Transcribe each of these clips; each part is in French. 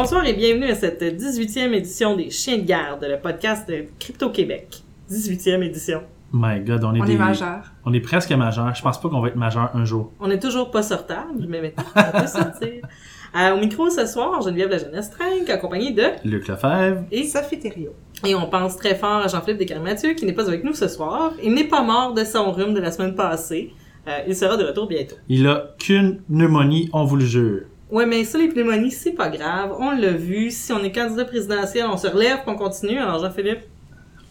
Bonsoir et bienvenue à cette 18e édition des Chiens de garde, le podcast de Crypto Québec. 18e édition. My God, on est, On des- est majeur. On est presque majeur. Je pense pas qu'on va être majeur un jour. On est toujours pas sortable, mais maintenant on peut sortir. Euh, au micro ce soir, Geneviève la jeunesse Trinque, accompagnée de Luc Lefebvre. et, Sophie Thériault. et on pense très fort à Jean-Philippe Descartes-Mathieu qui n'est pas avec nous ce soir. Il n'est pas mort de son rhume de la semaine passée. Euh, il sera de retour bientôt. Il a qu'une pneumonie, on vous le jure. Ouais, mais ça, les pneumonies, c'est pas grave. On l'a vu. Si on est candidat présidentiel, on se relève, on continue. Alors, Jean-Philippe,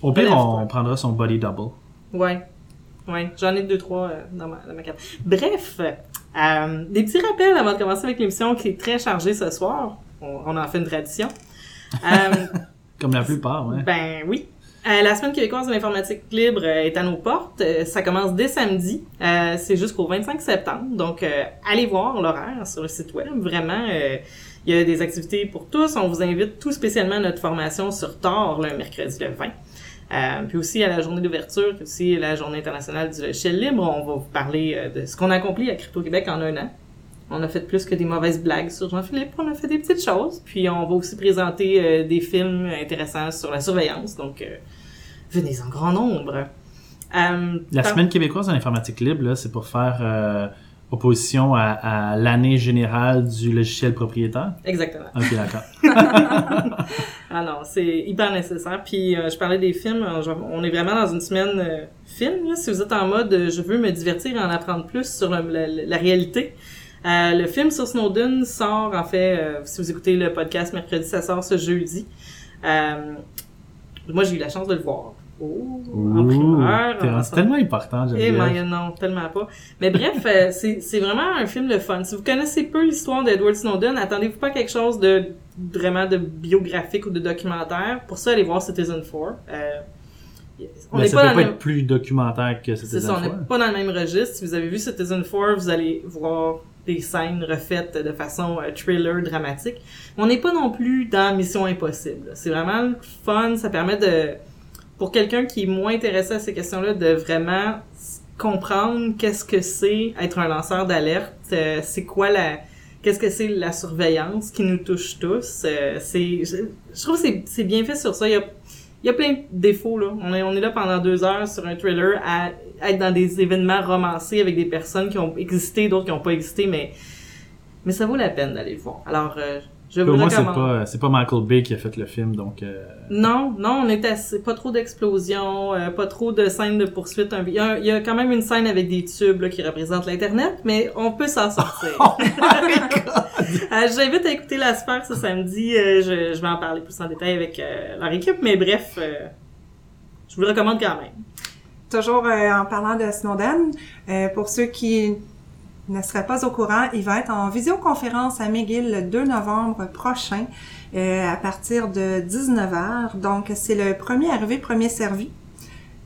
Au pire, on prendra son body double. Ouais. Ouais, j'en ai deux, trois euh, dans, ma, dans ma carte. Bref, euh, des petits rappels avant de commencer avec l'émission qui est très chargée ce soir. On, on en fait une tradition. Euh, Comme la plupart, ouais. ben oui. Euh, la semaine québécoise de l'informatique libre euh, est à nos portes. Euh, ça commence dès samedi. C'est jusqu'au 25 septembre. Donc, allez voir l'horaire sur le site web. Vraiment, il y a des activités pour tous. On vous invite tout spécialement à notre formation sur Tor le mercredi le 20. Euh, puis aussi à la journée d'ouverture, puis aussi à la journée internationale du logiciel libre, on va vous parler de ce qu'on a accompli à Crypto-Québec en un an. On a fait plus que des mauvaises blagues sur Jean-Philippe, on a fait des petites choses. Puis on va aussi présenter des films intéressants sur la surveillance, donc venez en grand nombre. Euh, La par- semaine québécoise de l'informatique libre, c'est pour faire euh, opposition à, à l'année générale du logiciel propriétaire? Exactement. Ok, d'accord. Ah non, c'est hyper nécessaire. Puis euh, je parlais des films, on est vraiment dans une semaine film. Là, si vous êtes en mode je veux me divertir et en apprendre plus sur le- la, la réalité. Euh, le film sur Snowden sort en fait, euh, si vous écoutez le podcast mercredi, ça sort ce jeudi. Euh, moi j'ai eu la chance de le voir. Oh, en primeur. t'es- en- c'est tellement important, eh, Geneviève. mais non, tellement pas. Mais bref, euh, c'est vraiment un film de fun. Si vous connaissez peu l'histoire d'Edward Snowden, attendez-vous pas à quelque chose de vraiment de biographique ou de documentaire. Pour ça, allez voir Citizen 4. Euh, on Mais n'est ça pas peut pas le être plus documentaire que c'était ça, on n'est pas dans le même registre. Si vous avez vu Citizen 4, vous allez voir des scènes refaites de façon euh, thriller dramatique. On n'est pas non plus dans Mission Impossible. C'est vraiment fun. Ça permet de, pour quelqu'un qui est moins intéressé à ces questions-là, de vraiment comprendre qu'est-ce que c'est être un lanceur d'alerte. euh, c'est quoi la, qu'est-ce que c'est la surveillance qui nous touche tous. euh, c'est, je, je trouve que c'est, bien fait sur ça. Il y a il y a plein de défauts, là. On est, on est là pendant deux heures sur un thriller à être dans des événements romancés avec des personnes qui ont existé, d'autres qui n'ont pas existé, mais, mais ça vaut la peine d'aller le voir. Alors, euh, je le moins, c'est recommande. pas, c'est pas Michael Bay qui a fait le film, donc... euh, Non, non, on est assez, pas trop d'explosions, euh, pas trop de scènes de poursuite. Il y, a, il y a quand même une scène avec des tubes là, qui représentent l'Internet, mais on peut s'en sortir. Oh Euh, J'invite à écouter la sphère ce samedi. euh, je, je vais en parler plus en détail avec euh, leur équipe, mais bref, euh, je vous le recommande quand même. Toujours euh, en parlant de Snowden, euh, pour ceux qui ne seraient pas au courant, il va être en visioconférence à McGill le 2 novembre prochain euh, à partir de 19h. Donc, c'est le premier arrivé, premier servi.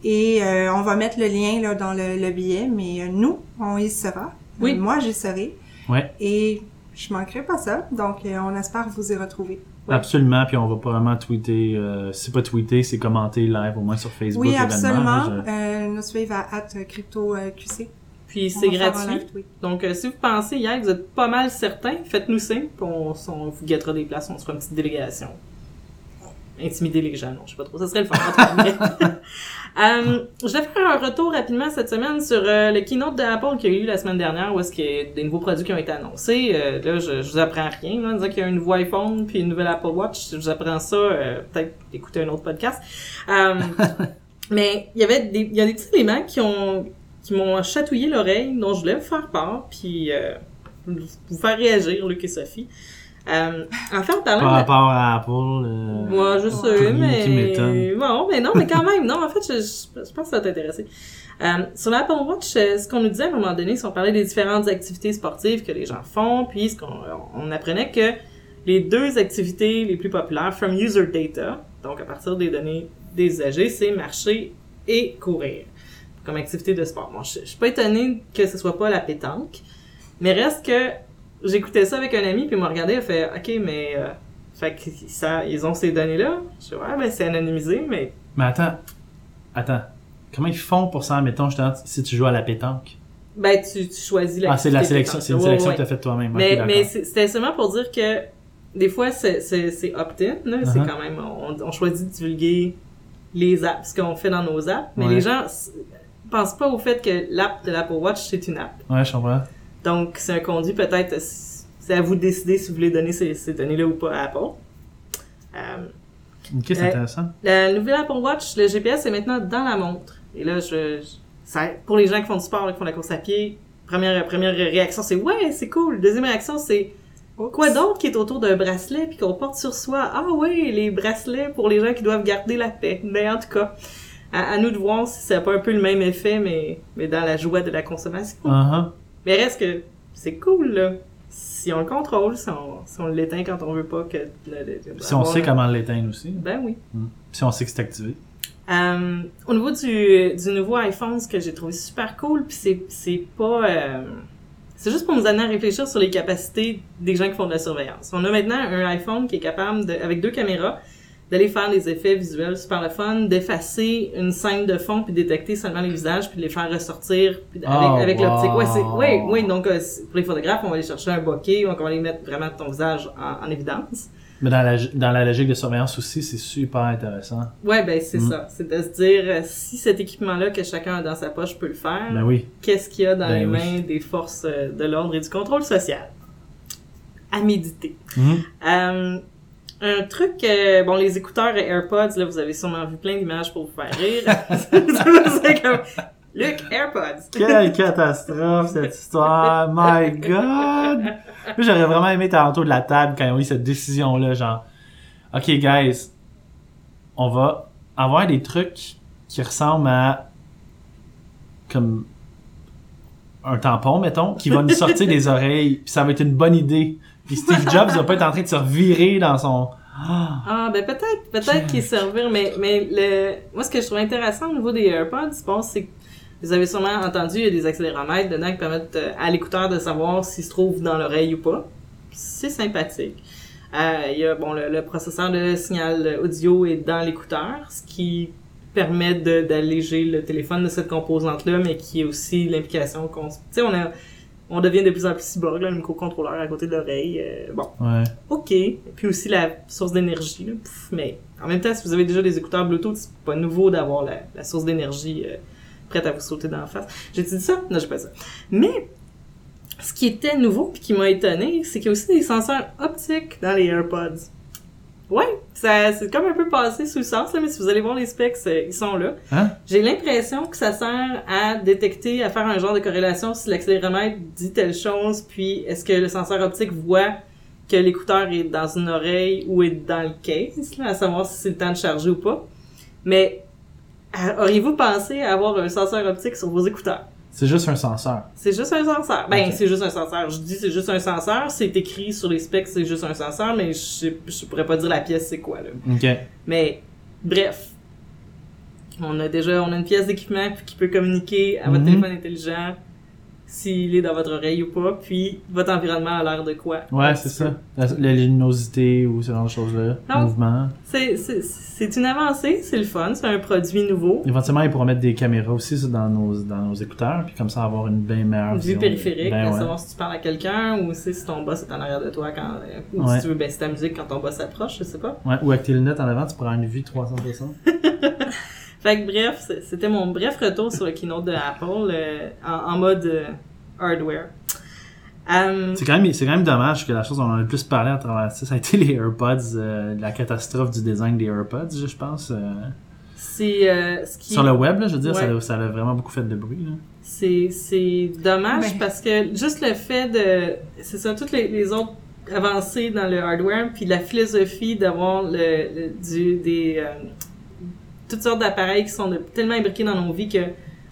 Et euh, on va mettre le lien là, dans le, le billet, mais euh, nous, on y sera. Oui. Euh, moi, j'y serai. Ouais. Et je manquerai pas ça. Donc, euh, on espère vous y retrouver. Absolument, puis on va probablement tweeter, euh, si c'est pas tweeter, c'est commenter live au moins sur Facebook. Oui, absolument. je- Euh, nous suivre à at CryptoQC. Puis c'est gratuit. live. Donc, euh, si vous pensez hier que vous êtes pas mal certain, faites-nous signe, puis on, on vous guettera des places, on se fera une petite délégation. Intimider les gens, non, je sais pas trop, ça serait le fun. Euh, je vais faire un retour rapidement cette semaine sur euh, le keynote d'Apple qu'il y a eu la semaine dernière, où est-ce qu'il y a des nouveaux produits qui ont été annoncés. Euh, là, je, je vous apprends rien, là, disant qu'il y a un nouveau iPhone puis une nouvelle Apple Watch. Je vous apprends ça, peut-être écouter un autre podcast. Mais il y avait des, il y a des petits éléments qui ont qui m'ont chatouillé l'oreille, dont je voulais vous faire part, puis euh, vous faire réagir, Luc et Sophie. Euh, en fait, en parlant Par de rapport à Apple... euh, moi, je tout sais, mais... Bon, mais non, mais quand même, non, en fait, je, je, je pense que ça va t'intéresser. Euh, sur l'Apple Watch, euh, ce qu'on nous disait à un moment donné, si on parlait des différentes activités sportives que les gens font, puis ce qu'on on apprenait que les deux activités les plus populaires from user data, donc à partir des données des usagers, c'est marcher et courir comme activité de sport. Bon, je, je suis pas étonnée que ce soit pas la pétanque, mais reste que j'écoutais ça avec un ami, puis il m'a regardé, il a fait « Ok, mais... euh, fait que ça, ils ont ces données-là. Je dis, ouais, ben c'est anonymisé, mais Mais attends, attends. Comment ils font pour ça, mettons, justement, si tu joues à la pétanque? ben tu, tu choisis Ah, c'est la sélection, c'est une Ouais, sélection ouais. que tu as faite toi-même. Mais, mais c'est- c'était seulement pour dire que des fois, c'est, c'est, c'est opt-in, là. C'est Uh-huh. quand même, on, on choisit de divulguer les apps, ce qu'on fait dans nos apps. Mais Ouais. les gens pensent pas au fait que l'app de l'Apple Watch, c'est une app. Ouais, je comprends. Donc, c'est un conduit peut-être, c'est à vous de décider si vous voulez donner ces, ces données-là ou pas à Apple. Euh, Ok, c'est Euh, intéressant. la nouvelle Apple Watch, le GPS est maintenant dans la montre. Et là, je, je- ça, pour les gens qui font du sport, qui font de la course à pied, première, première réaction, c'est ouais, c'est cool. Deuxième réaction, c'est quoi d'autre qui est autour d'un bracelet puis qu'on porte sur soi? Ah oui, les bracelets pour les gens qui doivent garder la paix. Mais en tout cas, à, à nous de voir si ça n'a pas un peu le même effet, mais, mais dans la joie de la consommation. Uh-huh. Mais reste que c'est cool, là. Si on le contrôle, si on, si on l'éteint quand on veut pas que... le- le- Si on sait un- comment l'éteindre aussi. Ben oui. Si on sait que c'est activé. Euh, au niveau du, du nouveau iPhone, ce que j'ai trouvé super cool, puis c'est, c'est pas... euh, c'est juste pour nous amener à réfléchir sur les capacités des gens qui font de la surveillance. On a maintenant un iPhone qui est capable, de, avec deux caméras, d'aller faire des effets visuels super le fun, d'effacer une scène de fond puis détecter seulement les visages puis les faire ressortir puis avec, Oh, avec l'optique. Ouais, c'est, ouais, donc euh, pour les photographes, on va aller chercher un bokeh, donc on va aller mettre vraiment ton visage en, en évidence. Mais dans la, dans la logique de surveillance aussi, c'est super intéressant. Ouais, ben c'est Mm. ça. C'est de se dire, euh, si cet équipement-là que chacun a dans sa poche peut le faire, Ben oui. qu'est-ce qu'il y a dans Ben les oui. mains des forces euh, de l'ordre et du contrôle social? À méditer. Euh, un truc, euh, bon, les écouteurs AirPods, là, vous avez sûrement vu plein d'images pour vous faire rire. c'est comme, Luc, AirPods. Quelle catastrophe cette histoire! My God! Moi, j'aurais vraiment aimé être autour de la table quand ils ont eu cette décision-là, genre, OK, guys, on va avoir des trucs qui ressemblent à comme un tampon, mettons, qui va nous sortir des oreilles, puis ça va être une bonne idée. Puis Steve Jobs va pas être en train de se revirer dans son... Ah! Ah, ben peut-être, peut-être qu'ils servir, mais, mais le, moi, ce que je trouve intéressant au niveau des AirPods, je pense, c'est que vous avez sûrement entendu, il y a des accéléromètres dedans qui permettent euh, à l'écouteur de savoir s'il se trouve dans l'oreille ou pas. C'est sympathique. Euh, il y a, bon, le, le processeur de signal audio est dans l'écouteur, ce qui permet d'alléger le téléphone de cette composante-là, mais qui est aussi l'implication qu'on... Tu sais, on a... On devient de plus en plus cyborg, là, le microcontrôleur à côté de l'oreille. euh, bon, Ouais. OK. Et puis aussi la source d'énergie. là. Mais en même temps, si vous avez déjà des écouteurs Bluetooth, c'est pas nouveau d'avoir la, la source d'énergie euh, prête à vous sauter d'en face. J'ai dit ça? Non, j'ai pas ça. Mais ce qui était nouveau puis qui m'a étonné, c'est qu'il y a aussi des senseurs optiques dans les AirPods. Ouais, ça c'est comme un peu passé sous le sens, là, mais si vous allez voir les specs, euh, ils sont là. Hein? J'ai l'impression que ça sert à détecter, à faire un genre de corrélation si l'accéléromètre dit telle chose, puis est-ce que le senseur optique voit que l'écouteur est dans une oreille ou est dans le case, là, à savoir si c'est le temps de charger ou pas. Mais auriez-vous pensé à avoir un senseur optique sur vos écouteurs? C'est juste un senseur. C'est juste un senseur. Ben, c'est juste un senseur. Je dis c'est juste un senseur. C'est écrit sur les specs, c'est juste un senseur, mais je, sais- je pourrais pas dire la pièce c'est quoi, là. OK. Mais, bref. On a déjà, on a une pièce d'équipement qui peut communiquer à votre Mhm. téléphone intelligent s'il est dans votre oreille ou pas, puis votre environnement a l'air de quoi. Ouais, c'est ça. La, la luminosité ou ce genre de choses-là. Non. Mouvement. C'est, une avancée, c'est le fun, c'est un produit nouveau. Éventuellement, ils pourront mettre des caméras aussi ça, dans nos, dans nos écouteurs, puis comme ça avoir une bien meilleure vue vision. périphérique, Ben ouais. savoir si tu parles à quelqu'un ou si ton boss est en arrière de toi quand, ou Ouais. si tu veux baisser ta musique quand ton boss s'approche, je sais pas. Ouais, ou avec tes lunettes en avant, tu pourras une vue 360. Fait que bref, c'était mon bref retour sur le keynote de Apple euh, en, en mode euh, hardware. C'est quand même, c'est quand même dommage que la chose dont on a le plus parlé à travers ça, ça a été les AirPods, euh, la catastrophe du design des AirPods, je pense. euh. c'est euh, ce qui Sur le web, là, je veux dire, Ouais. ça, a- ça a vraiment beaucoup fait de bruit. Là. c'est c'est dommage Mais- parce que juste le fait de c'est ça toutes les, les autres avancées dans le hardware puis la philosophie d'avoir le, le- du des euh, toutes sortes d'appareils qui sont de- tellement imbriqués dans nos vies que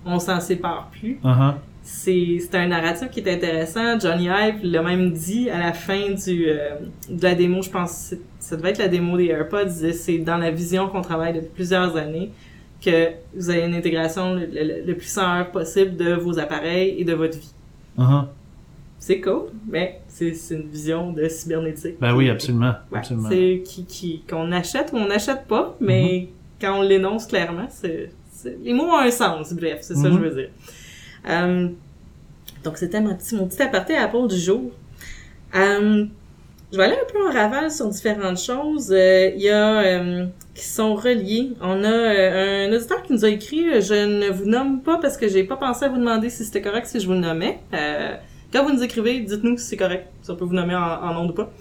on s'en sépare plus Uh-huh. c'est c'est un narratif qui est intéressant. Johnny Ive l'a même dit à la fin du euh, de la démo, je pense que ça devait être la démo des AirPods, il disait c'est dans la vision qu'on travaille depuis plusieurs années que vous avez une intégration le, le- le plus sans possible de vos appareils et de votre vie. Uh-huh. C'est cool, mais c'est une vision de cybernétique. Ben oui, absolument. Ouais, absolument. c'est qui qui qu'on achète ou on n'achète pas, mais quand on l'énonce clairement, c'est les mots ont un sens. Bref, c'est ça que Mhm. je veux dire. Euh, donc c'était mon petit mon petit aparté Apple du jour. Euh, Je vais aller un peu en raval sur différentes choses. Euh, Il y a euh, qui sont reliés. On a euh, un auditeur qui nous a écrit Je ne vous nomme pas parce que j'ai pas pensé à vous demander si c'était correct si je vous le nommais. Euh, quand vous nous écrivez, dites-nous si c'est correct, si on peut vous nommer en, en nom ou pas.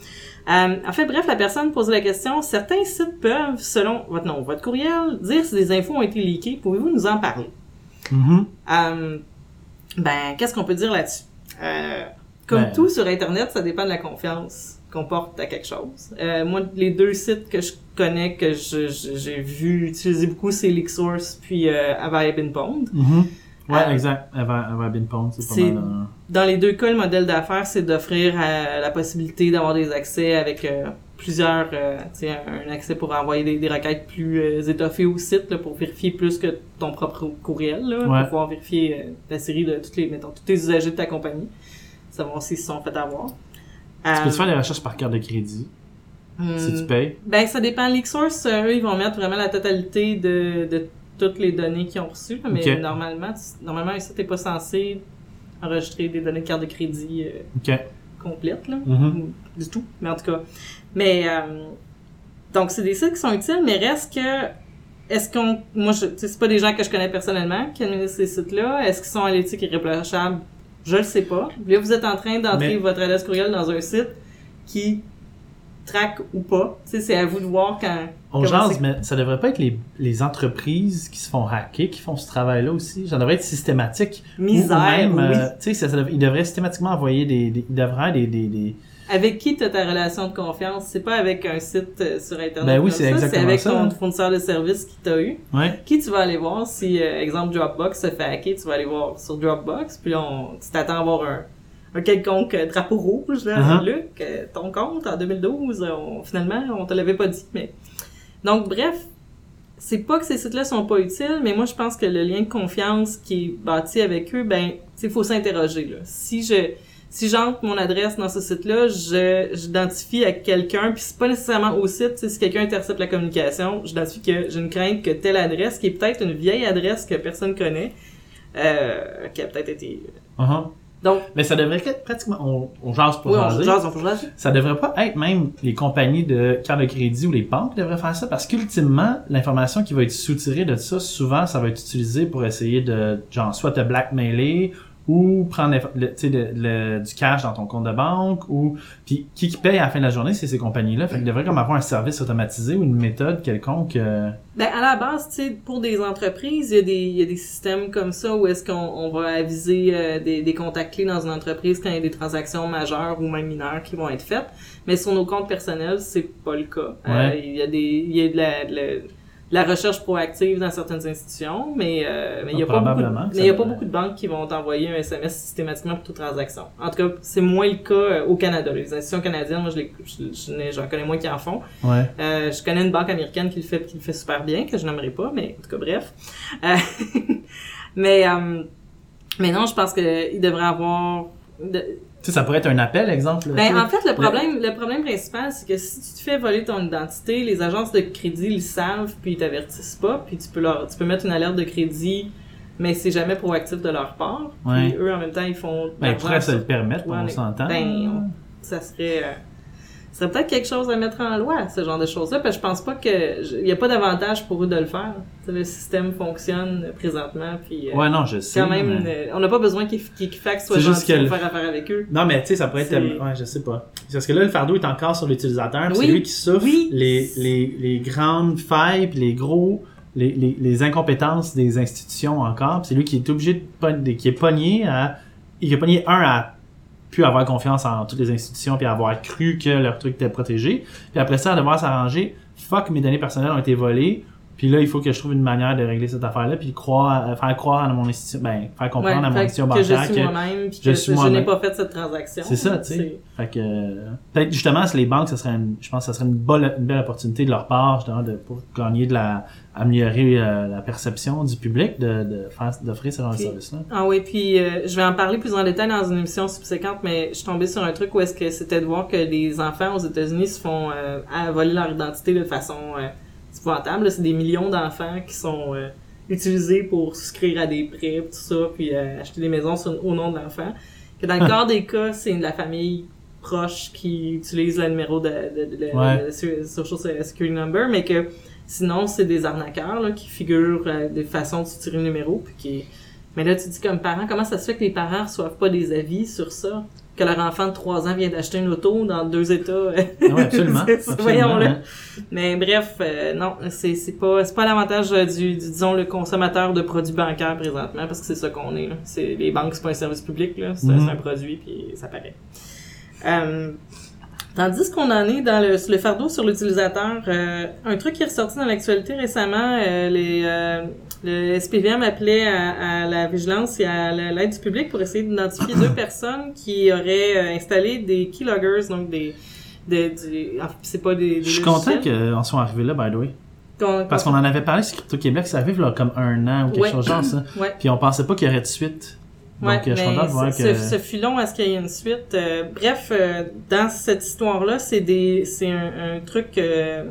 Euh, en fait, bref, la personne posait la question certains sites peuvent, selon votre nom, votre courriel, dire si des infos ont été leakées. Pouvez-vous nous en parler? Mhm. euh, ben, qu'est-ce qu'on peut dire là-dessus? Euh, comme Ben- tout sur Internet, ça dépend de la confiance qu'on porte à quelque chose. Euh, moi, les deux sites que je connais, que j'ai vu utiliser beaucoup, c'est LeakSource puis euh, Avaya Pond. Mhm. Ouais, Euh, exact. Pondre, c'est pas mal. euh, Dans les deux cas, le modèle d'affaires, c'est d'offrir euh, la possibilité d'avoir des accès avec plusieurs, euh, tu sais, un accès pour envoyer des, des requêtes plus euh, étoffées au site, là, pour vérifier plus que ton propre courriel, là, Ouais. pour pouvoir vérifier euh, la série de toutes les, mettons, tous les usagers de ta compagnie, savoir s'ils se sont fait avoir. Tu peux faire des recherches par carte de crédit? Si tu hum, payes? ben, ça dépend. LeakSource, euh, eux, ils vont mettre vraiment la totalité de, de toutes les données qu'ils ont reçues. Mais normalement, tu- normalement, ça, t'es pas censé enregistrer des données de carte de crédit euh, complètes, là. Mhm. Du tout, mais en tout cas. Mais, euh, donc, c'est des sites qui sont utiles, mais reste que, est-ce qu'on, moi, je, c'est pas des gens que je connais personnellement qui administrent ces sites-là. Est-ce qu'ils sont à l'éthique irréprochable? Je le sais pas. Là, vous êtes en train d'entrer Mais- votre adresse courriel dans un site qui traque ou pas. C'est à vous de voir quand, On jase, mais ça devrait pas être les, les entreprises qui se font hacker qui font ce travail-là aussi. Ça devrait être systématique. Ou- ou misère, même, oui. euh, ça- ça ils devraient systématiquement envoyer des, des ils devraient des, des, des- Avec qui tu as ta relation de confiance? C'est pas avec un site euh, sur Internet. Ben oui, c'est ça, exactement C'est avec ça. ton fournisseur de service qui t'a eu. Ouais. Qui tu vas aller voir si, euh, exemple, Dropbox se fait hacker, tu vas aller voir sur Dropbox, puis on, tu t'attends à voir un, un quelconque euh, drapeau rouge, là, Uh-huh. Luc, euh, ton compte en 2012, euh, on- finalement, on te l'avait pas dit, mais... Donc, bref, c'est pas que ces sites-là sont pas utiles, mais moi, je pense que le lien de confiance qui est bâti avec eux, ben, il faut s'interroger, là. Si je... Si j'entre mon adresse dans ce site-là, je j'identifie à quelqu'un, puis c'est pas nécessairement au site, si quelqu'un intercepte la communication, j'identifie que j'ai une crainte que telle adresse, qui est peut-être une vieille adresse que personne connaît, euh, qui a peut-être été... Uh-huh. Donc, Mais ça devrait être pratiquement, on, on jase pour oui, on jase, on. Ça devrait pas être même les compagnies de cartes de crédit ou les banques qui devraient faire ça parce qu'ultimement, l'information qui va être soutirée de ça, souvent, ça va être utilisé pour essayer de, genre, soit te blackmailer ou prendre le, le- le- du cash dans ton compte de banque ou puis qui qui paye à la fin de la journée c'est ces compagnies là fait qu'il devrait comme avoir un service automatisé ou une méthode quelconque euh, Ben, à la base, tu sais, pour des entreprises, il y a des, il y a des systèmes comme ça où est-ce qu'on on va aviser euh, des, des contacts clés dans une entreprise quand il y a des transactions majeures ou même mineures qui vont être faites. Mais sur nos comptes personnels, c'est pas le cas. Euh, Ouais. il y a des, il y a de la, de la, la recherche proactive dans certaines institutions, mais, euh, mais il y a pas beaucoup, mais y a pas beaucoup de banques qui vont t'envoyer un SMS systématiquement pour toute transaction. En tout cas, c'est moins le cas euh, au Canada. Les institutions canadiennes, moi, je les, je, j'en connais moins qui en font. ouais Euh, je connais une banque américaine qui le fait qui le fait super bien, que je n'aimerais pas, mais en tout cas bref. Euh, mais euh, mais non, je pense que il devrait avoir. de- tu sais ça pourrait être un appel exemple Ben, en fait, le problème, le problème principal, c'est que si tu te fais voler ton identité, les agences de crédit le savent, puis ils t'avertissent pas, puis tu peux leur, tu peux mettre une alerte de crédit, mais c'est jamais proactif de leur part. Puis eux, en même temps, ils font. ben ils pourraient se le permettre on s'entend ben, ça serait euh, serait peut-être quelque chose à mettre en loi ce genre de choses là parce que je pense pas que il y a pas d'avantage pour eux de le faire le système fonctionne présentement puis euh, ouais non je sais quand même mais- euh, on n'a pas besoin qu'ils qu'Equifax soit C'est juste que pour faire affaire avec eux Non, mais tu sais, ça pourrait être... C'est- Ouais, je sais pas. Parce que là, le fardeau est encore sur l'utilisateur. Oui. C'est lui qui souffre Oui. les, les, les grandes failles, puis les gros... Les, les, les incompétences des institutions encore. C'est lui qui est obligé de- qui est pogné à... Il est pogné, un, à plus avoir confiance en toutes les institutions, puis avoir cru que leur truc était protégé. Puis après ça, devoir s'arranger. Fuck, mes données personnelles ont été volées. Puis là, il faut que je trouve une manière de régler cette affaire-là, puis croire, euh, faire croire à mon institution, ben, faire comprendre Ouais, à mon institution que je bancaire suis moi-même puis que je, je n'ai pas fait cette transaction c'est ça, tu sais. Fait que peut-être justement si les banques, ça serait une, je pense que ça serait une, bonne, une belle opportunité de leur part, justement, de pour gagner de la améliorer euh, la perception du public de, de faire d'offrir ce genre de service-là. Ah oui, puis euh, je vais en parler plus en détail dans une émission subséquente, mais je suis tombée sur un truc où est-ce que c'était de voir que des enfants aux États-Unis se font euh, voler leur identité de façon euh, épouvantable. C'est des millions d'enfants qui sont euh, utilisés pour souscrire à des prêts, tout ça, puis euh, acheter des maisons sur- au nom de l'enfant. Que dans le quart des cas, c'est de la famille proches qui utilisent le numéro de, de, de, Ouais. de Social Security Number, mais que sinon, c'est des arnaqueurs là, qui figurent euh, des façons de tirer le numéro. Puis qui... Mais là, tu dis comme parent, comment ça se fait que les parents reçoivent pas des avis sur ça? Que leur enfant de 3 ans vient d'acheter une auto dans deux états? Ah ouais, absolument. Absolument, Voyons-le. hein. Mais bref, euh, non, c'est c'est pas c'est pas l'avantage euh, du, du disons le consommateur de produits bancaires présentement parce que c'est ça qu'on est là. C'est les banques c'est pas un service public là, c'est Mhm. c'est un produit puis ça paraît. Euh, Tandis qu'on en est dans le, fardeau sur l'utilisateur, euh, un truc qui est ressorti dans l'actualité récemment, euh, les, euh, le SPVM appelait à, à la vigilance et à la- l'aide du public pour essayer d'identifier deux personnes qui auraient installé des keyloggers, donc des, c'est pas des, des Je suis content qu'on soit arrivé là, by the way. Parce qu'on en avait parlé sur Crypto-Québec, ça arrive là, comme un an ou quelque Ouais. chose genre ça. Ouais. Puis on pensait pas qu'il y aurait de suite. Donc, Ouais, euh, je suis de voir que... ce- fut long à ce qu'il y ait une suite? Euh, bref, euh, dans cette histoire-là, c'est des, c'est un, un truc euh,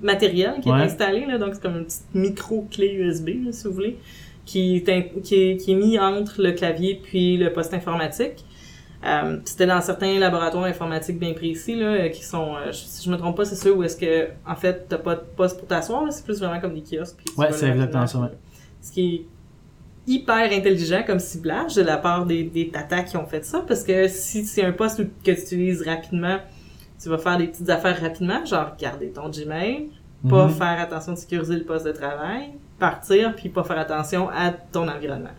matériel qui Ouais. est installé là, donc c'est comme une petite micro clé USB, là, si vous voulez, qui est, in- qui est qui est mis entre le clavier puis le poste informatique. C'était dans certains laboratoires informatiques bien précis là, qui sont, je- si je me trompe pas, c'est ceux où est-ce que en fait t'as pas de poste pour t'asseoir, c'est plus vraiment comme des kiosques. puis Ouais, c'est exactement ça. Ce qui est hyper intelligent comme ciblage de la part des, des tatas qui ont fait ça, parce que si c'est un poste que tu utilises rapidement, tu vas faire des petites affaires rapidement, genre garder ton Gmail, pas Mhm. faire attention de sécuriser le poste de travail, partir, puis pas faire attention à ton environnement.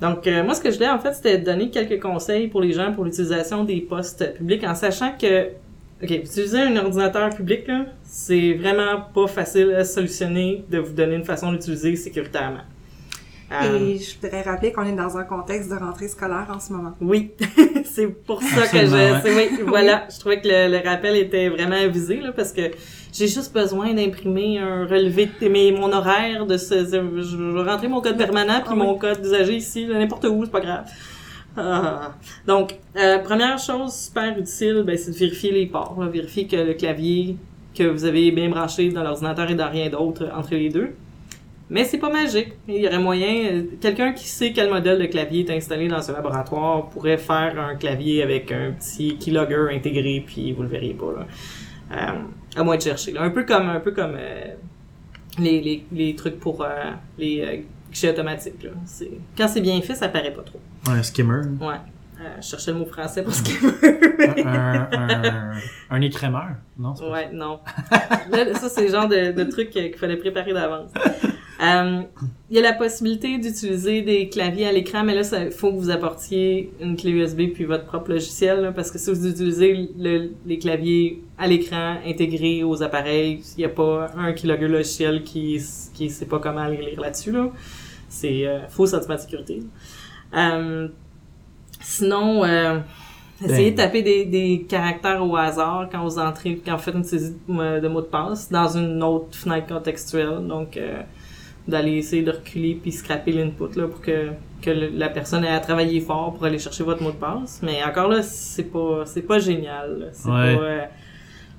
Donc, euh, moi, ce que je voulais, en fait, c'était donner quelques conseils pour les gens pour l'utilisation des postes publics, en sachant que, OK, utiliser un ordinateur public, c'est vraiment pas facile à solutionner de vous donner une façon d'utiliser sécuritairement. Euh, Et je voudrais rappeler qu'on est dans un contexte de rentrée scolaire en ce moment. oui, c'est pour ça que je, oui, voilà, je trouvais que le, le rappel était vraiment avisé, là, parce que j'ai juste besoin d'imprimer un relevé de mes, mon horaire de ce, je, je vais rentrer mon code permanent puis Ah oui. mon code d'usager ici, n'importe où, c'est pas grave. Ah. Donc, euh, première chose super utile, ben, c'est de vérifier les ports, là, vérifier que le clavier que vous avez bien branché dans l'ordinateur et dans rien d'autre entre les deux. Mais c'est pas magique. Il y aurait moyen, euh, quelqu'un qui sait quel modèle de clavier est installé dans ce laboratoire pourrait faire un clavier avec un petit keylogger intégré, puis vous le verriez pas là. Euh, à moins de chercher. là. Un peu comme, un peu comme euh, les, les, les trucs pour euh, les euh, guichets automatiques. Là. C'est, quand c'est bien fait, ça paraît pas trop. Un skimmer. Ouais. Euh, je cherchais le mot français parce que. un, un, un écrémeur. Non, Ouais, non. Là, ça, c'est le genre de, de truc qu'il fallait préparer d'avance. Euh, Il y a la possibilité d'utiliser des claviers à l'écran, mais là, il faut que vous apportiez une clé USB puis votre propre logiciel, là, parce que si vous utilisez le- les claviers à l'écran intégrés aux appareils, il n'y a pas un keylogger logiciel qui qui sait pas comment aller lire là-dessus. Là. C'est euh, faux sentiment de sécurité. Euh, sinon, euh, essayez de Ben. taper des, des caractères au hasard quand vous entrez, quand vous faites une saisie de, de mot de passe dans une autre fenêtre contextuelle. Donc, d'aller essayer de reculer puis scraper l'input là pour que que le- la personne ait à travailler fort pour aller chercher votre mot de passe. Mais encore là, c'est pas c'est pas génial. C'est Ouais. pas euh,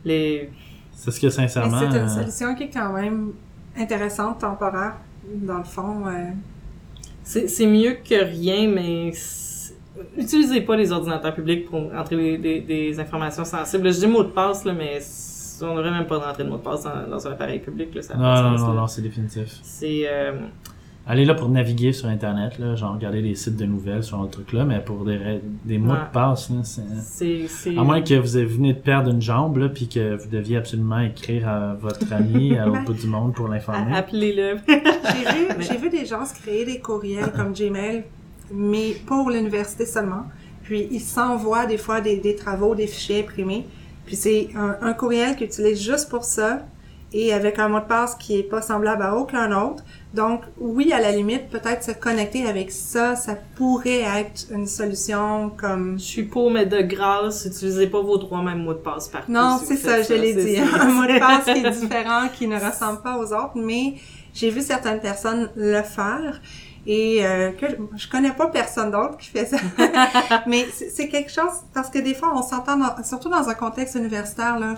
les C'est ce que sincèrement. c'est une euh, solution qui est quand même intéressante, temporaire, dans le fond. euh, C'est c'est mieux que rien, mais utilisez pas les ordinateurs publics pour entrer des, des, des informations sensibles. Je dis mot de passe, là, mais on devrait même pas rentrer de mot de passe dans, dans un appareil public. Là, ça Non, non, non, non, c'est définitif. C'est... euh, Allez là pour naviguer sur Internet, là, genre regarder des sites de nouvelles sur un truc là, mais pour des, des mots Ouais. de passe, là, c'est... c'est... c'est- À moins que vous ayez- venez de perdre une jambe, là, puis que vous deviez absolument écrire à votre ami à l'autre bout du monde pour l'informer. Appelez-le. J'ai vu, j'ai vu des gens se créer des courriels comme Gmail, mais pour l'université seulement. Puis ils s'envoient des fois des, des travaux, des fichiers imprimés. Puis c'est un, un courriel qu'ils utilisent juste pour ça et avec un mot de passe qui est pas semblable à aucun autre. Donc oui, à la limite, peut-être se connecter avec ça, ça pourrait être une solution comme... Je suis pour, mais de grâce, utilisez pas vos trois mêmes mots de passe partout. Non, si c'est ça, je l'ai dit. Un mot de passe qui est différent, qui ne ressemble pas aux autres, mais j'ai vu certaines personnes le faire. Et euh, que je, je connais pas personne d'autre qui fait ça. Mais c'est quelque chose parce que des fois on s'entend dans- surtout dans un contexte universitaire là,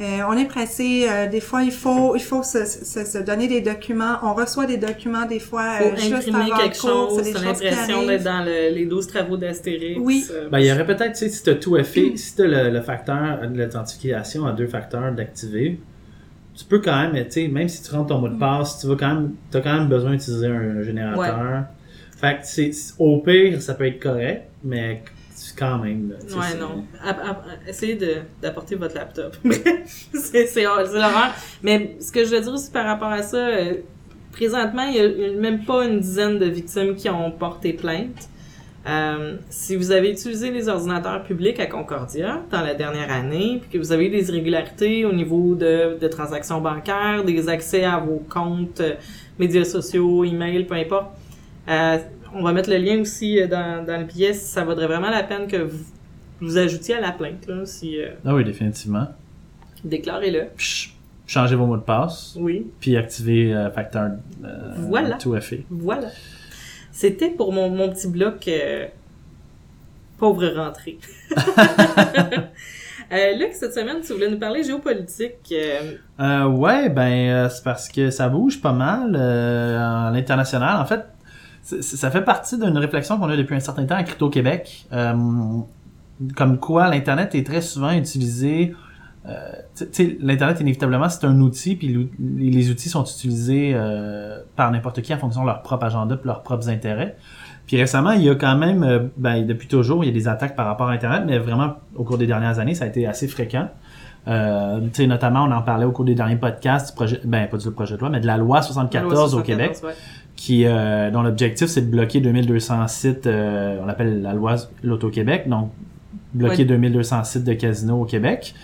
euh, on est pressé. euh, des fois il faut il faut se, se, se donner des documents. On reçoit des documents des fois Faut juste imprimer avant quelque cours. chose, t'as l'impression d'être dans le- les 12 travaux d'Astérix. Oui. Euh, Ben, il y aurait peut-être, tu sais, si tu as tout fait, si tu as le, le facteur de l'authentification à deux facteurs d'activer, tu peux quand même, tu sais, même si tu rentres ton mot de passe, tu vas quand même, as quand même besoin d'utiliser un générateur. Fait que c'est, au pire, ça peut être correct, mais quand même, là, Ouais, non. Essayez de, d'apporter votre laptop. c'est, c'est, c'est l'horreur. Mais ce que je veux dire aussi par rapport à ça, euh, présentement, il y a même pas une dizaine de victimes qui ont porté plainte. Euh, si vous avez utilisé les ordinateurs publics à Concordia dans la dernière année, puis que vous avez eu des irrégularités au niveau de, de transactions bancaires, des accès à vos comptes, euh, médias sociaux, email, peu importe, euh, on va mettre le lien aussi dans, dans le billet. Ça vaudrait vraiment la peine que vous vous ajoutiez à la plainte, là, si Ah oui, définitivement. déclarez-le. Changez vos mots de passe, Oui, puis activez facteur Voilà. tout à fait. voilà. C'était pour mon, mon petit bloc euh, pauvre rentrée. euh, Luc, cette semaine, tu voulais nous parler géopolitique. euh, Euh, ouais, ben euh, c'est parce que ça bouge pas mal à l'international. En fait, ça fait partie d'une réflexion qu'on a depuis un certain temps à Crypto Québec, euh, comme quoi l'internet est très souvent utilisé. Euh, l'internet inévitablement c'est un outil, puis les outils sont utilisés euh, par n'importe qui en fonction de leur propre agenda, puis leurs propres intérêts. Puis récemment, il y a quand même, euh, ben, depuis toujours, il y a des attaques par rapport à Internet, mais vraiment, au cours des dernières années, ça a été assez fréquent. Euh, notamment, on en parlait au cours des derniers podcasts du projet, ben, pas du projet de loi, mais de la loi 74 loi au 74, Québec, ouais. qui, euh, dont l'objectif, c'est de bloquer 2200 sites, euh, on l'appelle la loi L'Auto-Québec, donc bloquer Ouais. 2200 sites de casinos au Québec.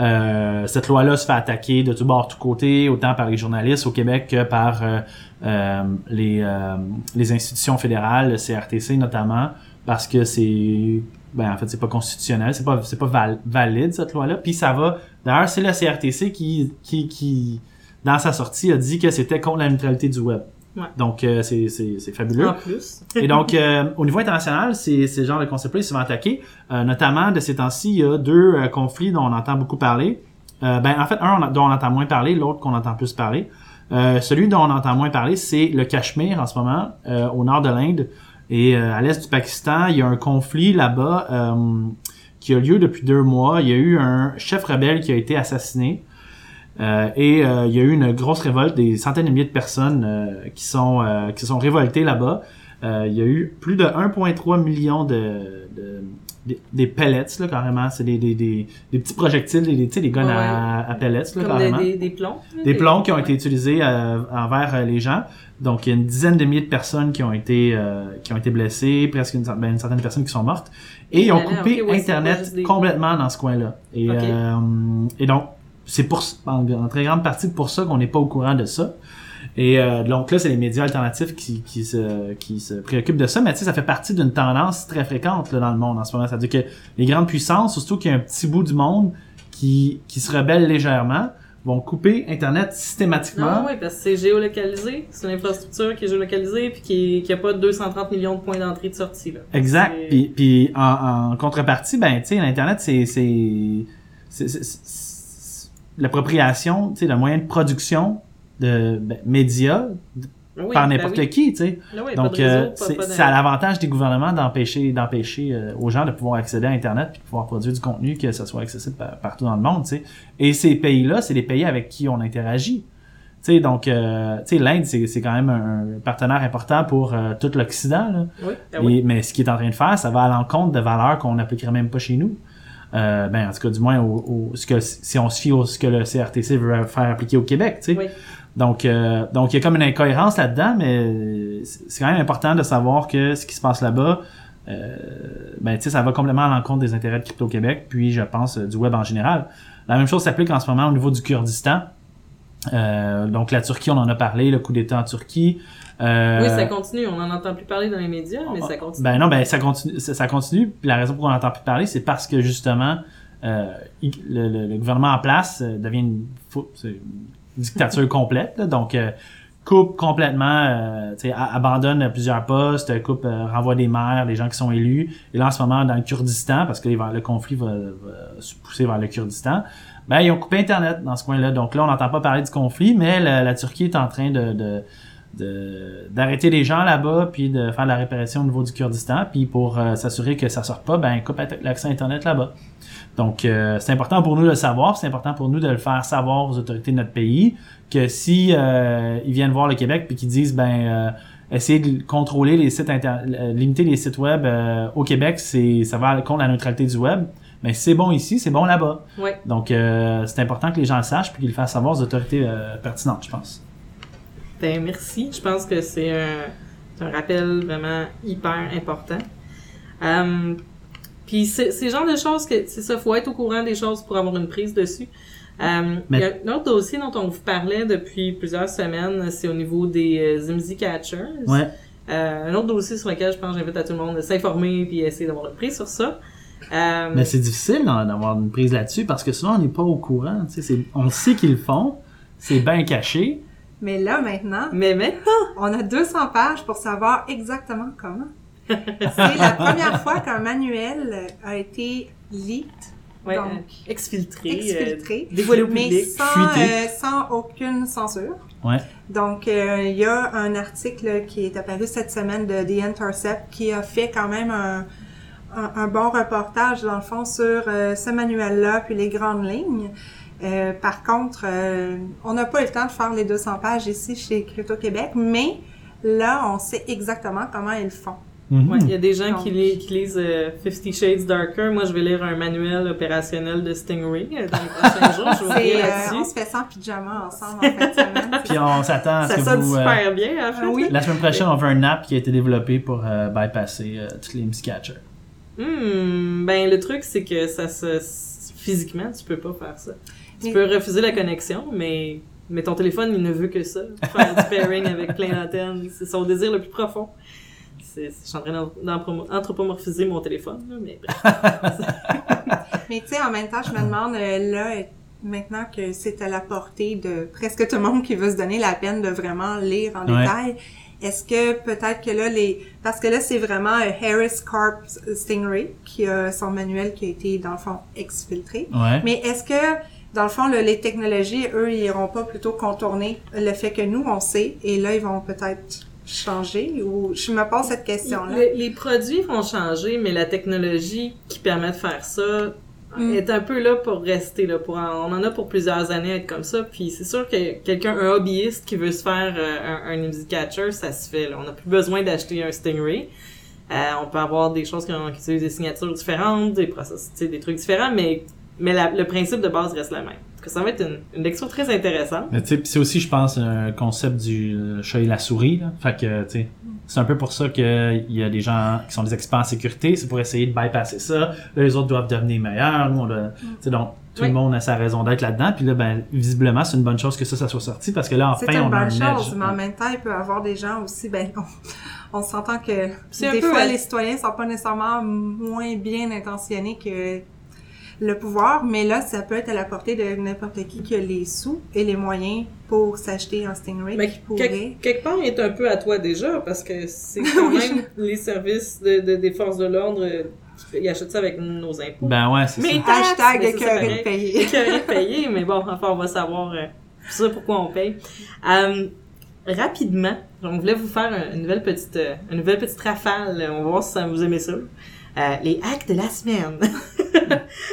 Euh, cette loi-là se fait attaquer de tous bords, tous côtés, autant par les journalistes au Québec que par euh, euh, les, euh, les institutions fédérales, le CRTC notamment, parce que c'est ben en fait c'est pas constitutionnel, c'est pas c'est pas val- valide cette loi-là. Puis ça va. D'ailleurs, c'est le CRTC qui qui qui dans sa sortie a dit que c'était contre la neutralité du web. Ouais. Donc euh, c'est c'est c'est fabuleux. En plus. Et donc, euh, au niveau international, c'est c'est le genre de concept-là est souvent attaqué. Euh, notamment, de ces temps-ci, il y a deux euh, conflits dont on entend beaucoup parler. Euh, ben, en fait, un on dont on entend moins parler, l'autre qu'on entend plus parler. Euh, celui dont on entend moins parler, c'est le Cachemire en ce moment, euh, au nord de l'Inde. Et euh, à l'est du Pakistan, il y a un conflit là-bas euh, qui a lieu depuis deux mois. Il y a eu un chef rebelle qui a été assassiné. Euh, et euh, il y a eu une grosse révolte, des centaines de milliers de personnes euh, qui sont euh, qui se sont révoltées là-bas. Euh, il y a eu plus de 1,3 million de, de des, des pellets là carrément, c'est des, des, des, des petits projectiles, des, des, tu sais, des guns à, à pellets là Comme carrément. des, des plombs. Des plombs qui ont été utilisés euh, envers les gens. Donc il y a une dizaine de milliers de personnes qui ont été euh, qui ont été blessées, presque une, ben, une centaine de personnes qui sont mortes. Et ils ont Ah, coupé ouais, internet complètement dans ce coin-là. Et, Ok. euh, et donc c'est pour en, en très grande partie pour ça qu'on n'est pas au courant de ça. Et euh, donc là, c'est les médias alternatifs qui, qui, se, qui se préoccupent de ça, mais tu sais, ça fait partie d'une tendance très fréquente là, dans le monde en ce moment. C'est-à-dire que les grandes puissances, surtout qu'il y a un petit bout du monde qui, qui se rebelle légèrement, vont couper Internet systématiquement. Non, oui, parce que c'est géolocalisé. C'est une infrastructure qui est géolocalisée puis qui, qui a pas 230 millions de points d'entrée et de sortie. Là. Exact. Puis, puis en, en contrepartie, ben, tu sais, l'Internet, c'est, c'est, c'est, c'est- c'est- l'appropriation, tu sais, le moyen de production de ben, médias oui, par ben n'importe oui. qui, tu sais. Oui, Donc, euh, c'est, à l'avantage des gouvernements d'empêcher, d'empêcher euh, aux gens de pouvoir accéder à Internet puis de pouvoir produire du contenu que ça soit accessible par- partout dans le monde, tu sais. Et ces pays-là, c'est les pays avec qui on interagit. Tu sais, donc, euh, tu sais, l'Inde, c'est, quand même un partenaire important pour euh, tout l'Occident. Oui, ben oui. Mais ce qu'il est en train de faire, ça va à l'encontre de valeurs qu'on n'appliquerait même pas chez nous. Euh, ben, en tout cas, du moins, au, au- ce que, si on se fie au ce que le CRTC veut faire appliquer au Québec, tu sais. Oui. Donc, euh, donc, il y a comme une incohérence là-dedans, mais c'est quand même important de savoir que ce qui se passe là-bas, euh, ben, tu sais, ça va complètement à l'encontre des intérêts de Crypto-Québec, puis je pense euh, du web en général. La même chose s'applique en ce moment au niveau du Kurdistan. Euh, donc, la Turquie, on en a parlé, le coup d'État en Turquie. Euh, Oui, ça continue. On n'en entend plus parler dans les médias, mais ça continue. ben non, ben ça continue, ça, ça continue. Puis la raison pour laquelle on n'entend plus parler, c'est parce que justement, euh, le, le- le gouvernement en place euh, devient une, fou- c'est une dictature complète. là. donc, euh, coupe complètement, euh, abandonne plusieurs postes, coupe, euh, renvoie des maires, des gens qui sont élus. Et là, en ce moment, dans le Kurdistan, parce que le conflit va, va se pousser vers le Kurdistan, ben, ils ont coupé Internet dans ce coin-là. Donc là, on n'entend pas parler du conflit, mais la, la Turquie est en train de de- d'arrêter les gens là-bas puis de faire de la réparation au niveau du Kurdistan puis pour euh, s'assurer que ça sorte pas ben coupe l'accès internet là-bas. Donc euh, c'est important pour nous de le savoir c'est important pour nous de le faire savoir aux autorités de notre pays que si euh, ils viennent voir le Québec puis qu'ils disent ben euh, essayer de contrôler les sites inter euh, limiter les sites web euh, au Québec c'est ça va contre la neutralité du web mais si c'est bon ici c'est bon là-bas. Ouais. donc euh, c'est important que les gens le sachent puis qu'ils le fassent savoir aux autorités pertinentes je pense Merci. Je pense que c'est un, rappel vraiment hyper important. Euh, Puis c'est le genre de choses que, c'est ça, faut être au courant des choses pour avoir une prise dessus. Euh, Mais- Il y a un autre dossier dont on vous parlait depuis plusieurs semaines, c'est au niveau des euh, Catchers. ouais Euh, un autre dossier sur lequel je pense j'invite à tout le monde de s'informer puis essayer d'avoir une prise sur ça. Mais c'est difficile d'avoir une prise là-dessus parce que souvent on n'est pas au courant. On sait qu'ils le font, c'est bien caché. Mais là, maintenant, mais maintenant, on a 200 pages pour savoir exactement comment. C'est la première fois qu'un manuel a été ouais, Donc, euh, exfiltré, exfiltré, euh, dévoilé au mais sans, euh, sans aucune censure. Ouais. Donc, euh, il y a un article qui est apparu cette semaine de The Intercept qui a fait quand même un, un, un bon reportage, dans le fond, sur euh, ce manuel-là, puis les grandes lignes. Euh, par contre, euh, on n'a pas eu le temps de faire les 200 pages ici chez Crypto-Québec, mais là, on sait exactement comment ils le font. Mhm. Ouais, il y a des gens Donc. qui, li- qui lisent euh, Fifty Shades Darker. Moi, je vais lire un manuel opérationnel de Stingray euh, dans les prochains jours. Je euh, là-dessus. on se fait ça en pyjama ensemble en fin de semaine. Puis on s'attend à ce Ça que sonne vous... euh, super bien, en fait. Oui. la semaine prochaine, on veut un app qui a été développé pour euh, bypasser euh, tous les miscatchers. Hmm, ben, le truc, c'est que ça se... Physiquement, tu peux pas faire ça. Tu peux refuser la connexion, mais... Mais ton téléphone, il ne veut que ça. Faire du pairing avec plein d'antennes. C'est son désir le plus profond. C'est, je suis en train d'anthropomorphiser mon téléphone, là, mais bref. Mais tu sais, en même temps, je me demande, euh, là, maintenant que c'est à la portée de presque tout le monde qui veut se donner la peine de vraiment lire en Ouais. détail, est-ce que peut-être que là, les... Parce que là, c'est vraiment euh, Harris Corp Stingray qui a son manuel qui a été, dans le fond, exfiltré. Ouais. Mais est-ce que, dans le fond, le- les technologies, eux, ils iront pas plutôt contourner le fait que nous, on sait, et là, ils vont peut-être changer? Ou je me pose cette question-là. Les, les produits vont changer, mais la technologie qui permet de faire ça Mm. est un peu là pour rester là. Pour, on en a pour plusieurs années à être comme ça. Puis c'est sûr que quelqu'un, un hobbyiste qui veut se faire euh, un, un catcher, ça se fait. Là. On n'a plus besoin d'acheter un Stingray. Euh, on peut avoir des choses qui, ont- qui utilisent des signatures différentes, des process, tu sais, des trucs différents, mais mais la- le principe de base reste le même. Que ça va être une, une lecture très intéressante. Mais tu sais, c'est aussi, je pense, un concept du euh, chat et la souris. Là. Fait que, tu sais, c'est un peu pour ça qu'il y a des gens qui sont des experts en sécurité. C'est pour essayer de bypasser ça. Là, les autres doivent devenir meilleurs. Nous, on sais, donc, tout Oui. le monde a sa raison d'être là-dedans. Puis là, ben, visiblement, c'est une bonne chose que ça, ça soit sorti parce que là, C'est enfin, une on a un bonne chose, mais en même temps, il peut y avoir des gens aussi, ben, on, on s'entend que C'est un des peu, fois, euh, les citoyens sont pas nécessairement moins bien intentionnés que le pouvoir, mais là, ça peut être à la portée de n'importe qui qui a les sous et les moyens pour s'acheter un Stingray Mais qui pourrait... quelque, quelque part, il est un peu à toi déjà, parce que c'est quand Oui, même les services de, de- des forces de l'ordre, ils achètent ça avec nos impôts. Ben ouais, c'est Mais- ça. Hashtag Mais écœuré de payer, mais bon, enfin, on va savoir euh, ça pourquoi on paye. Euh, rapidement, on voulait vous faire un- une nouvelle petite, euh, une nouvelle petite rafale. On va voir si ça vous aimez ça. Euh, les hacks de la semaine.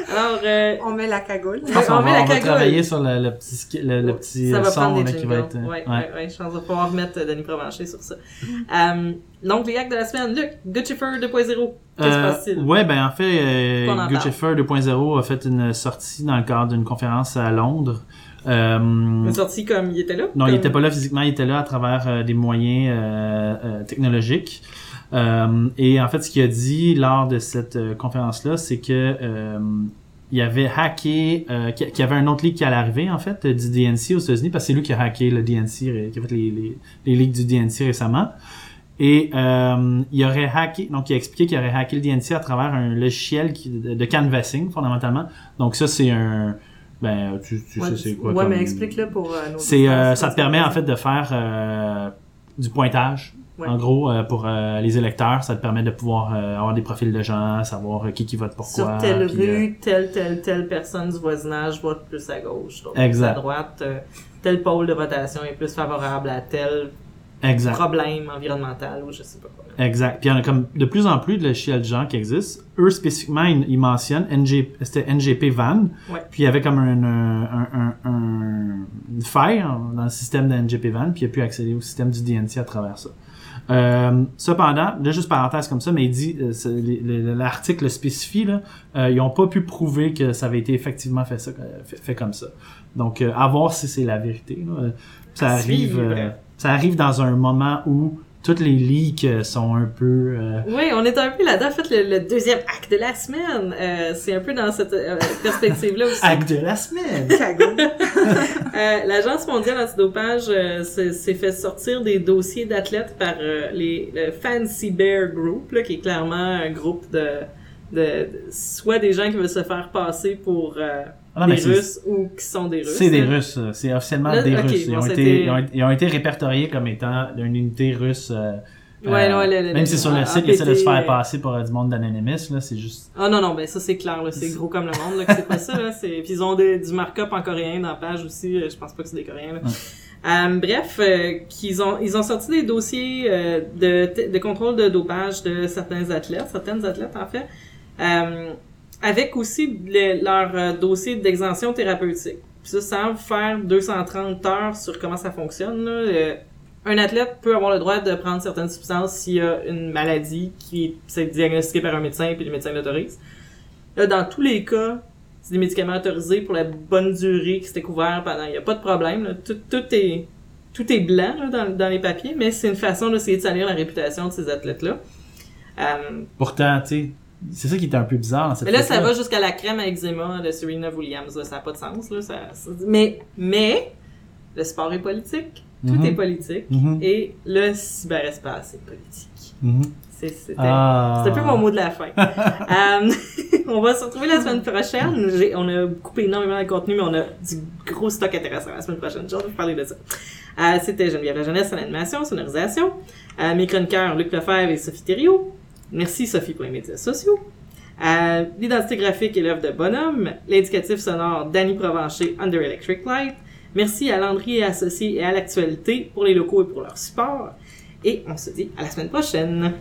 Alors, euh, On met la cagoule. Je pense on met va, la on va cagoule. travailler sur le, le petit, le, le petit ça va son là, qui va être... euh, ouais, ouais. je pense qu'on va pouvoir remettre euh, Denis Provencher sur ça. Euh, donc, les hacks de la semaine. Luc, Guccifer 2.0. Qu'est-ce qui se Euh, passe-t-il? ouais, ben en fait, euh. Guccifer 2.0 a fait une sortie dans le cadre d'une conférence à Londres. Euh, Une sortie comme il était là? non, il était pas là physiquement, il était là à travers euh, des moyens euh, euh, technologiques. Euh, et en fait, ce qu'il a dit lors de cette euh, conférence-là, c'est que euh, il avait hacké, euh, qu'il y avait un autre leak qui allait arriver en fait du DNC aux États-Unis, parce que c'est lui qui a hacké le DNC, qui a fait les, les, du DNC récemment. Et euh, il aurait hacké, donc il a expliqué qu'il aurait hacké le DNC à travers un logiciel qui- de, canvassing fondamentalement. Donc ça c'est un Ben, tu, tu Ouais, sais c'est quoi Ouais, comme- mais explique-le pour euh, nos C'est, ça te permet en fait de faire du pointage. Ouais. En gros, euh, pour euh, les électeurs, ça te permet de pouvoir euh, avoir des profils de gens, savoir qui qui vote pourquoi. Sur telle puis, euh, rue, telle, telle, telle personne du voisinage vote plus à gauche, Exact. plus à droite. tel pôle de votation est plus favorable à tel exact. problème environnemental ou je sais pas quoi. Exact. Puis il y en a comme de plus en plus de logiciels de gens qui existent. Eux spécifiquement, ils, mentionnent NG, c'était NGP Van. Ouais. Puis il y avait comme un, un, un, un- une faille dans le système de NGP Van, puis il a pu accéder au système du DNC à travers ça. Euh, cependant, là juste parenthèse comme ça, mais il dit, euh, l'article le spécifie, là, euh, ils n'ont pas pu prouver que ça avait été effectivement fait, ça, fait, fait comme ça. Donc, à voir si c'est la vérité. là. Ça À arrive, suivre. ça arrive dans un moment où toutes les leaks euh, sont un peu... euh, Oui, on est un peu là-dedans. En fait, le, le deuxième acte de la semaine, euh, c'est un peu dans cette euh, perspective-là aussi. Acte de la semaine! Euh, L'Agence mondiale antidopage euh, s'est s'est fait sortir des dossiers d'athlètes par euh, les, le Fancy Bear Group, là, qui est clairement un groupe de, de, de- soit des gens qui veulent se faire passer pour euh, Ah non, des Russes ou qui sont des Russes. C'est des hein. Russes, euh, c'est officiellement Là, des Russes. Ils, bon, ont été, ils, ont, ils ont été répertoriés comme étant une unité russe. euh, Ouais, euh, ouais, le- le- même si sur le site, ils essaient de se faire passer pour euh, du monde d'Anonymous, là, c'est juste... Ah non, non, ben ça c'est clair, là, c'est gros comme le monde, là, que c'est pas ça, là. c'est- Puis ils ont des- du markup en coréen dans la page aussi, euh, je pense pas que c'est des coréens, là. Euh, bref, euh, qu'ils ont, ils ont sorti des dossiers euh, de, de contrôle de dopage de certains athlètes, certaines athlètes en fait, avec aussi le- leur euh, dossier d'exemption thérapeutique. Puis ça, sans faire 230 heures sur comment ça fonctionne, là, euh, un athlète peut avoir le droit de prendre certaines substances s'il y a une maladie qui est diagnostiquée par un médecin puis le médecin l'autorise. Là, dans tous les cas, c'est des médicaments autorisés pour la bonne durée qui c'était couvert pendant. Il n'y a pas de problème. là. Tout, est tout est blanc là, dans, dans les papiers, mais c'est une façon d'essayer de salir la réputation de ces athlètes-là. Euh, Pourtant, tu sais, c'est ça qui était un peu bizarre dans cette mais là, ça va jusqu'à la crème à eczéma de Serena Williams. Là, ça n'a pas de sens. Là, ça, ça- mais, mais, le sport est politique. Tout Mhm. est politique. Mhm, Et le cyberespace est politique. C'est, c'était, Ah. un peu mon mot de la fin. Euh, on va se retrouver la semaine prochaine. On a coupé énormément de contenu, mais on a du gros stock intéressant la semaine prochaine. J'ai hâte de vous parler de ça. Euh, c'était Geneviève La Jeunesse en animation, sonorisation. Euh, mes chroniqueurs, Luc Lefebvre et Sophie Thériault. Merci Sophie pour les médias sociaux. Euh, L'identité graphique et l'œuvre de Bonhomme. L'indicatif sonore Danny Provencher, Under Electric Light. Merci à Landry et Associés et à l'actualité pour les locaux et pour leur support. Et on se dit à la semaine prochaine.